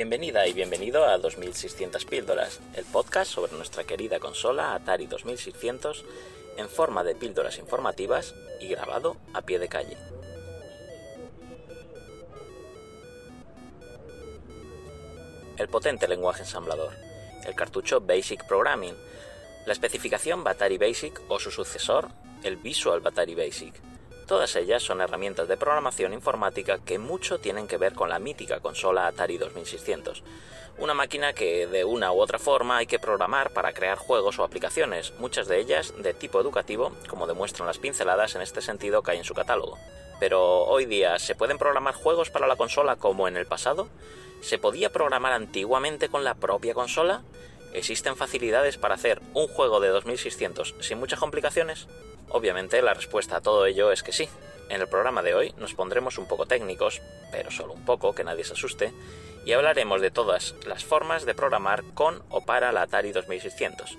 Bienvenida y bienvenido a 2600 píldoras, el podcast sobre nuestra querida consola Atari 2600 en forma de píldoras informativas y grabado a pie de calle. El potente lenguaje ensamblador, el cartucho Basic Programming, la especificación Battery Basic o su sucesor, el Visual Battery Basic, Todas ellas son herramientas de programación informática que mucho tienen que ver con la mítica consola Atari 2600, una máquina que de una u otra forma hay que programar para crear juegos o aplicaciones, muchas de ellas de tipo educativo, como demuestran las pinceladas en este sentido que hay en su catálogo. Pero hoy día, ¿se pueden programar juegos para la consola como en el pasado? ¿Se podía programar antiguamente con la propia consola? ¿Existen facilidades para hacer un juego de 2600 sin muchas complicaciones? Obviamente la respuesta a todo ello es que sí. En el programa de hoy nos pondremos un poco técnicos, pero solo un poco, que nadie se asuste, y hablaremos de todas las formas de programar con o para la Atari 2600.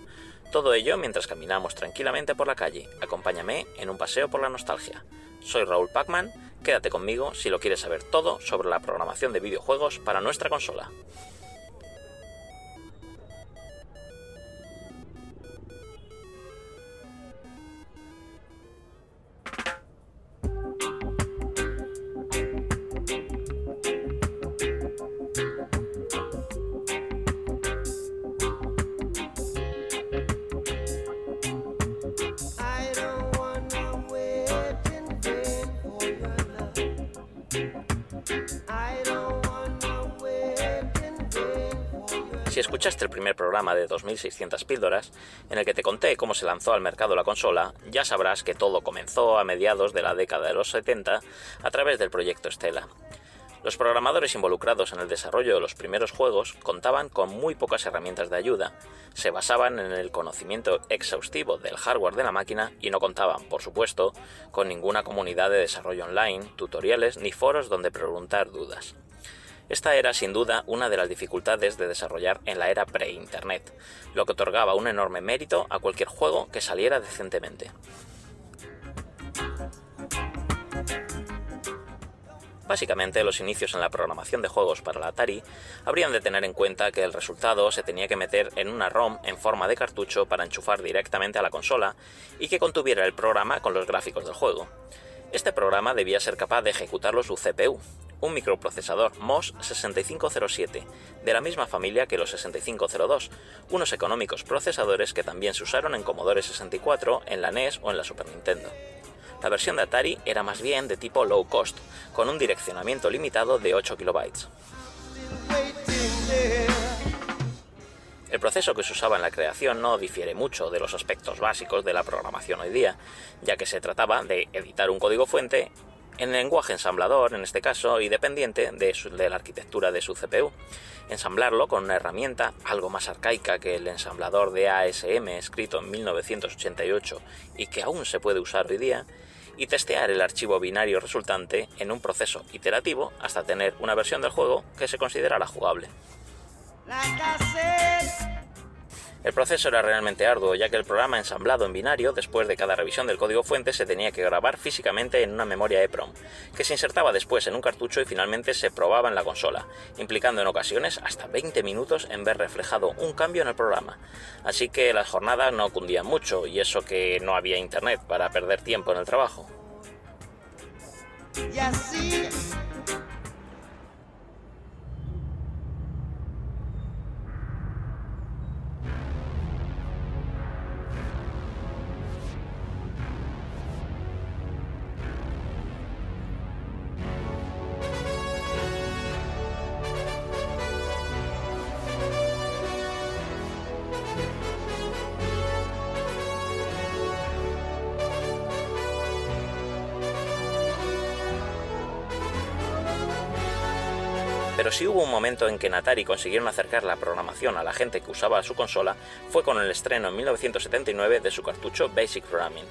Todo ello mientras caminamos tranquilamente por la calle. Acompáñame en un paseo por la nostalgia. Soy Raúl Pacman, quédate conmigo si lo quieres saber todo sobre la programación de videojuegos para nuestra consola. Escuchaste el primer programa de 2600 píldoras, en el que te conté cómo se lanzó al mercado la consola, ya sabrás que todo comenzó a mediados de la década de los 70 a través del proyecto Stella. Los programadores involucrados en el desarrollo de los primeros juegos contaban con muy pocas herramientas de ayuda, se basaban en el conocimiento exhaustivo del hardware de la máquina y no contaban, por supuesto, con ninguna comunidad de desarrollo online, tutoriales ni foros donde preguntar dudas. Esta era sin duda una de las dificultades de desarrollar en la era pre-Internet, lo que otorgaba un enorme mérito a cualquier juego que saliera decentemente. Básicamente, los inicios en la programación de juegos para la Atari habrían de tener en cuenta que el resultado se tenía que meter en una ROM en forma de cartucho para enchufar directamente a la consola y que contuviera el programa con los gráficos del juego. Este programa debía ser capaz de ejecutarlo su CPU, un microprocesador MOS 6507, de la misma familia que los 6502, unos económicos procesadores que también se usaron en Commodore 64, en la NES o en la Super Nintendo. La versión de Atari era más bien de tipo low cost, con un direccionamiento limitado de 8 kilobytes. El proceso que se usaba en la creación no difiere mucho de los aspectos básicos de la programación hoy día, ya que se trataba de editar un código fuente en lenguaje ensamblador, en este caso, y dependiente de, la arquitectura de su CPU. Ensamblarlo con una herramienta algo más arcaica que el ensamblador de ASM escrito en 1988 y que aún se puede usar hoy día, y testear el archivo binario resultante en un proceso iterativo hasta tener una versión del juego que se considerara jugable. El proceso era realmente arduo, ya que el programa ensamblado en binario, después de cada revisión del código fuente, se tenía que grabar físicamente en una memoria EPROM, que se insertaba después en un cartucho y finalmente se probaba en la consola, implicando en ocasiones hasta 20 minutos en ver reflejado un cambio en el programa. Así que las jornadas no cundían mucho, y eso que no había internet para perder tiempo en el trabajo. Pero si hubo un momento en que en Atari consiguieron acercar la programación a la gente que usaba su consola, fue con el estreno en 1979 de su cartucho Basic Programming,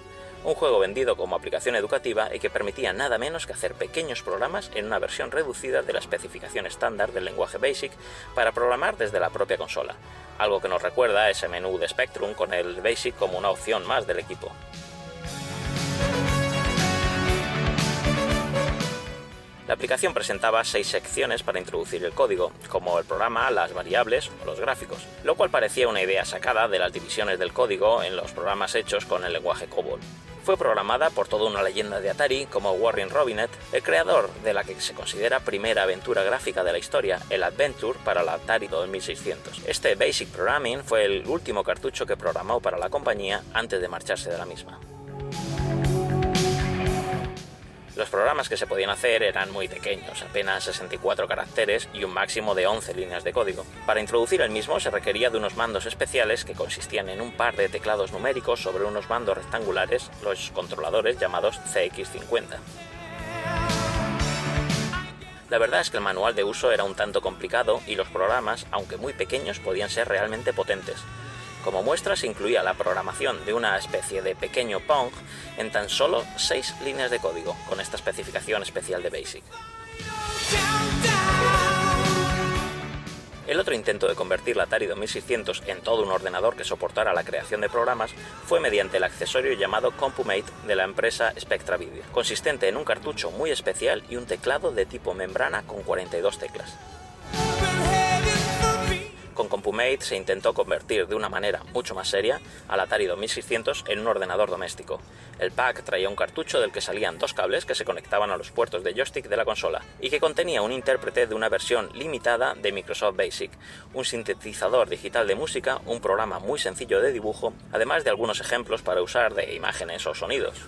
un juego vendido como aplicación educativa y que permitía nada menos que hacer pequeños programas en una versión reducida de la especificación estándar del lenguaje BASIC para programar desde la propia consola, algo que nos recuerda a ese menú de Spectrum con el BASIC como una opción más del equipo. Aplicación presentaba seis secciones para introducir el código, como el programa, las variables o los gráficos, lo cual parecía una idea sacada de las divisiones del código en los programas hechos con el lenguaje COBOL. Fue programada por toda una leyenda de Atari como Warren Robinet, el creador de la que se considera primera aventura gráfica de la historia, el Adventure para la Atari 2600. Este Basic Programming fue el último cartucho que programó para la compañía antes de marcharse de la misma. Los programas que se podían hacer eran muy pequeños, apenas 64 caracteres y un máximo de 11 líneas de código. Para introducir el mismo se requería de unos mandos especiales que consistían en un par de teclados numéricos sobre unos mandos rectangulares, los controladores llamados CX50. La verdad es que el manual de uso era un tanto complicado y los programas, aunque muy pequeños, podían ser realmente potentes. Como muestra se incluía la programación de una especie de pequeño Pong en tan solo 6 líneas de código, con esta especificación especial de BASIC. El otro intento de convertir la Atari 2600 en todo un ordenador que soportara la creación de programas fue mediante el accesorio llamado CompuMate de la empresa Spectra Video, consistente en un cartucho muy especial y un teclado de tipo membrana con 42 teclas. Con CompuMate se intentó convertir de una manera mucho más seria al Atari 2600 en un ordenador doméstico. El pack traía un cartucho del que salían dos cables que se conectaban a los puertos de joystick de la consola y que contenía un intérprete de una versión limitada de Microsoft Basic, un sintetizador digital de música, un programa muy sencillo de dibujo, además de algunos ejemplos para usar de imágenes o sonidos.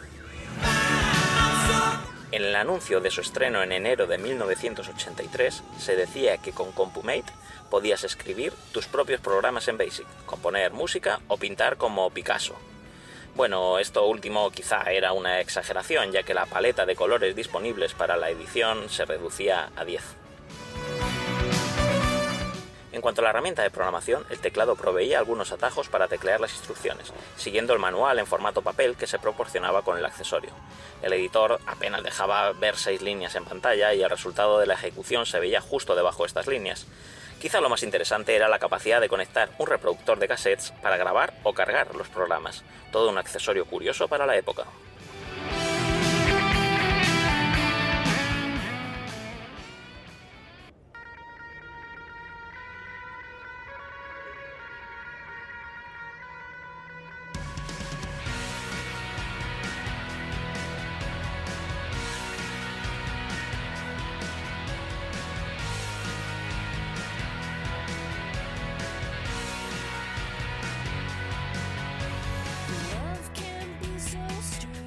En el anuncio de su estreno en enero de 1983 se decía que con CompuMate podías escribir tus propios programas en Basic, componer música o pintar como Picasso. Bueno, esto último quizá era una exageración, ya que la paleta de colores disponibles para la edición se reducía a 10. En cuanto a la herramienta de programación, el teclado proveía algunos atajos para teclear las instrucciones, siguiendo el manual en formato papel que se proporcionaba con el accesorio. El editor apenas dejaba ver seis líneas en pantalla y el resultado de la ejecución se veía justo debajo de estas líneas. Quizá lo más interesante era la capacidad de conectar un reproductor de cassettes para grabar o cargar los programas, todo un accesorio curioso para la época.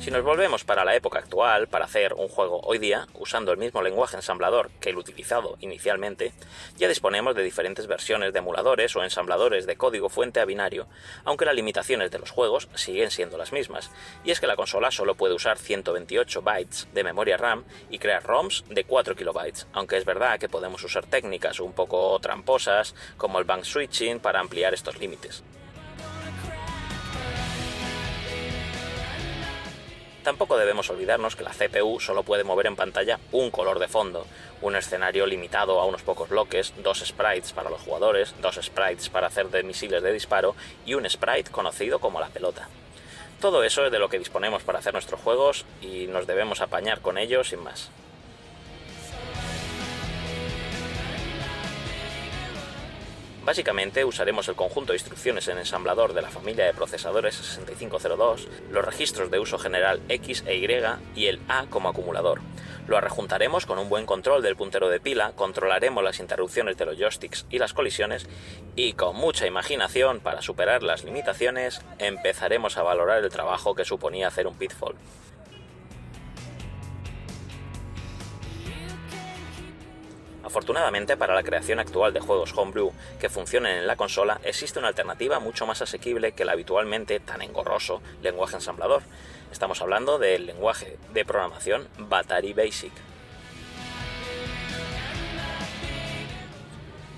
Si nos volvemos para la época actual, para hacer un juego hoy día, usando el mismo lenguaje ensamblador que el utilizado inicialmente, ya disponemos de diferentes versiones de emuladores o ensambladores de código fuente a binario, aunque las limitaciones de los juegos siguen siendo las mismas, y es que la consola solo puede usar 128 bytes de memoria RAM y crear ROMs de 4 kilobytes, aunque es verdad que podemos usar técnicas un poco tramposas como el bank switching para ampliar estos límites. Tampoco debemos olvidarnos que la CPU solo puede mover en pantalla un color de fondo, un escenario limitado a unos pocos bloques, dos sprites para los jugadores, dos sprites para hacer de misiles de disparo y un sprite conocido como la pelota. Todo eso es de lo que disponemos para hacer nuestros juegos y nos debemos apañar con ellos sin más. Básicamente usaremos el conjunto de instrucciones en ensamblador de la familia de procesadores 6502, los registros de uso general X e Y y el A como acumulador. Lo arrejuntaremos con un buen control del puntero de pila, controlaremos las interrupciones de los joysticks y las colisiones y con mucha imaginación para superar las limitaciones empezaremos a valorar el trabajo que suponía hacer un pitfall. Afortunadamente para la creación actual de juegos homebrew que funcionen en la consola existe una alternativa mucho más asequible que el habitualmente tan engorroso lenguaje ensamblador. Estamos hablando del lenguaje de programación Battery Basic.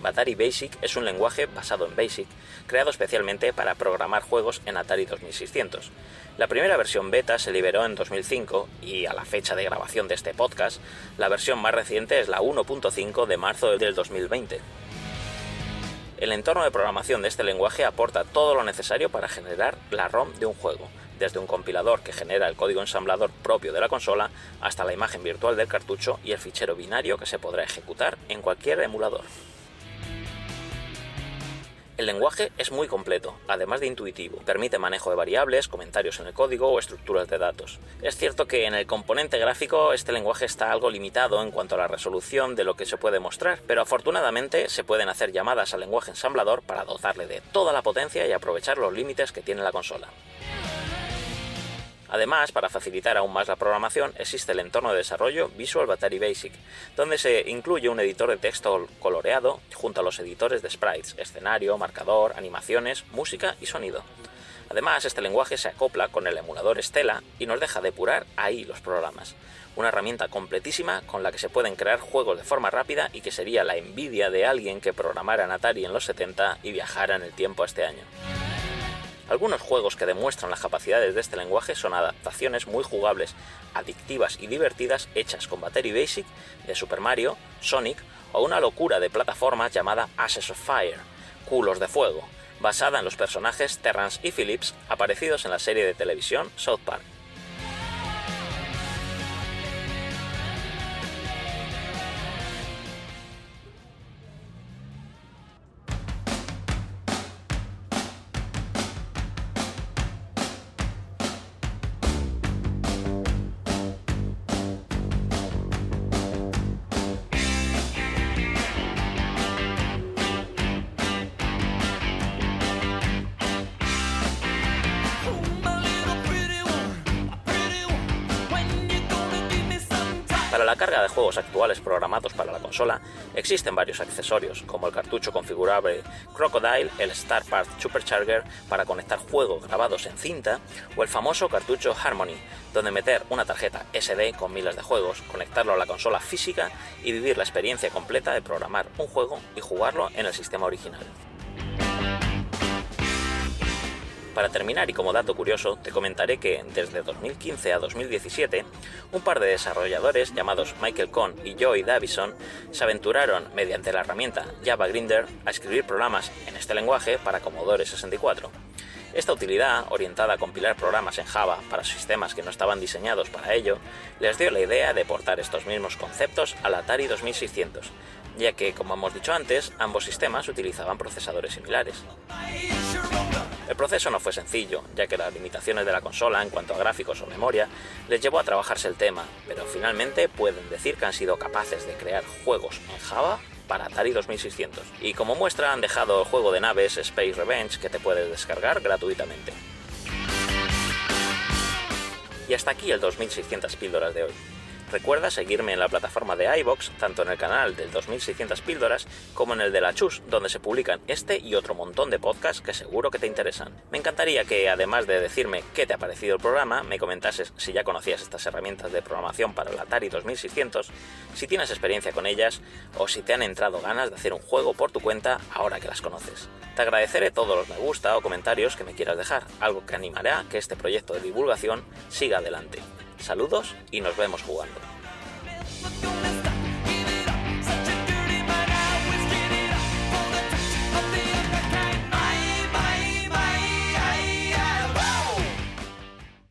Battery Basic es un lenguaje basado en BASIC, creado especialmente para programar juegos en Atari 2600. La primera versión beta se liberó en 2005 y a la fecha de grabación de este podcast, la versión más reciente es la 1.5 de marzo del 2020. El entorno de programación de este lenguaje aporta todo lo necesario para generar la ROM de un juego, desde un compilador que genera el código ensamblador propio de la consola hasta la imagen virtual del cartucho y el fichero binario que se podrá ejecutar en cualquier emulador. El lenguaje es muy completo, además de intuitivo. Permite manejo de variables, comentarios en el código o estructuras de datos. Es cierto que en el componente gráfico este lenguaje está algo limitado en cuanto a la resolución de lo que se puede mostrar, pero afortunadamente se pueden hacer llamadas al lenguaje ensamblador para dotarle de toda la potencia y aprovechar los límites que tiene la consola. Además, para facilitar aún más la programación, existe el entorno de desarrollo Visual Battery Basic, donde se incluye un editor de texto coloreado junto a los editores de sprites, escenario, marcador, animaciones, música y sonido. Además, este lenguaje se acopla con el emulador Stella y nos deja depurar ahí los programas. Una herramienta completísima con la que se pueden crear juegos de forma rápida y que sería la envidia de alguien que programara en Atari en los 70 y viajara en el tiempo este año. Algunos juegos que demuestran las capacidades de este lenguaje son adaptaciones muy jugables, adictivas y divertidas hechas con Battery Basic de Super Mario, Sonic o una locura de plataformas llamada Ashes of Fire, culos de fuego, basada en los personajes Terrance y Phillips aparecidos en la serie de televisión South Park. Carga de juegos actuales programados para la consola, existen varios accesorios, como el cartucho configurable Crocodile, el Star Supercharger para conectar juegos grabados en cinta, o el famoso cartucho Harmony, donde meter una tarjeta SD con miles de juegos, conectarlo a la consola física y vivir la experiencia completa de programar un juego y jugarlo en el sistema original. Para terminar y como dato curioso, te comentaré que desde 2015 a 2017, un par de desarrolladores llamados Michael Cohn y Joey Davison se aventuraron mediante la herramienta Java Grinder a escribir programas en este lenguaje para Commodore 64. Esta utilidad, orientada a compilar programas en Java para sistemas que no estaban diseñados para ello, les dio la idea de portar estos mismos conceptos al Atari 2600, ya que, como hemos dicho antes, ambos sistemas utilizaban procesadores similares. El proceso no fue sencillo, ya que las limitaciones de la consola en cuanto a gráficos o memoria les llevó a trabajarse el tema, pero finalmente pueden decir que han sido capaces de crear juegos en Java para Atari 2600. Y como muestra han dejado el juego de naves Space Revenge que te puedes descargar gratuitamente. Y hasta aquí el 2600 píldoras de hoy. Recuerda seguirme en la plataforma de iBox, tanto en el canal del 2600 píldoras como en el de la Chus, donde se publican este y otro montón de podcasts que seguro que te interesan. Me encantaría que, además de decirme qué te ha parecido el programa, me comentases si ya conocías estas herramientas de programación para el Atari 2600, si tienes experiencia con ellas o si te han entrado ganas de hacer un juego por tu cuenta ahora que las conoces. Te agradeceré todos los me gusta o comentarios que me quieras dejar, algo que animará a que este proyecto de divulgación siga adelante. Saludos y nos vemos jugando.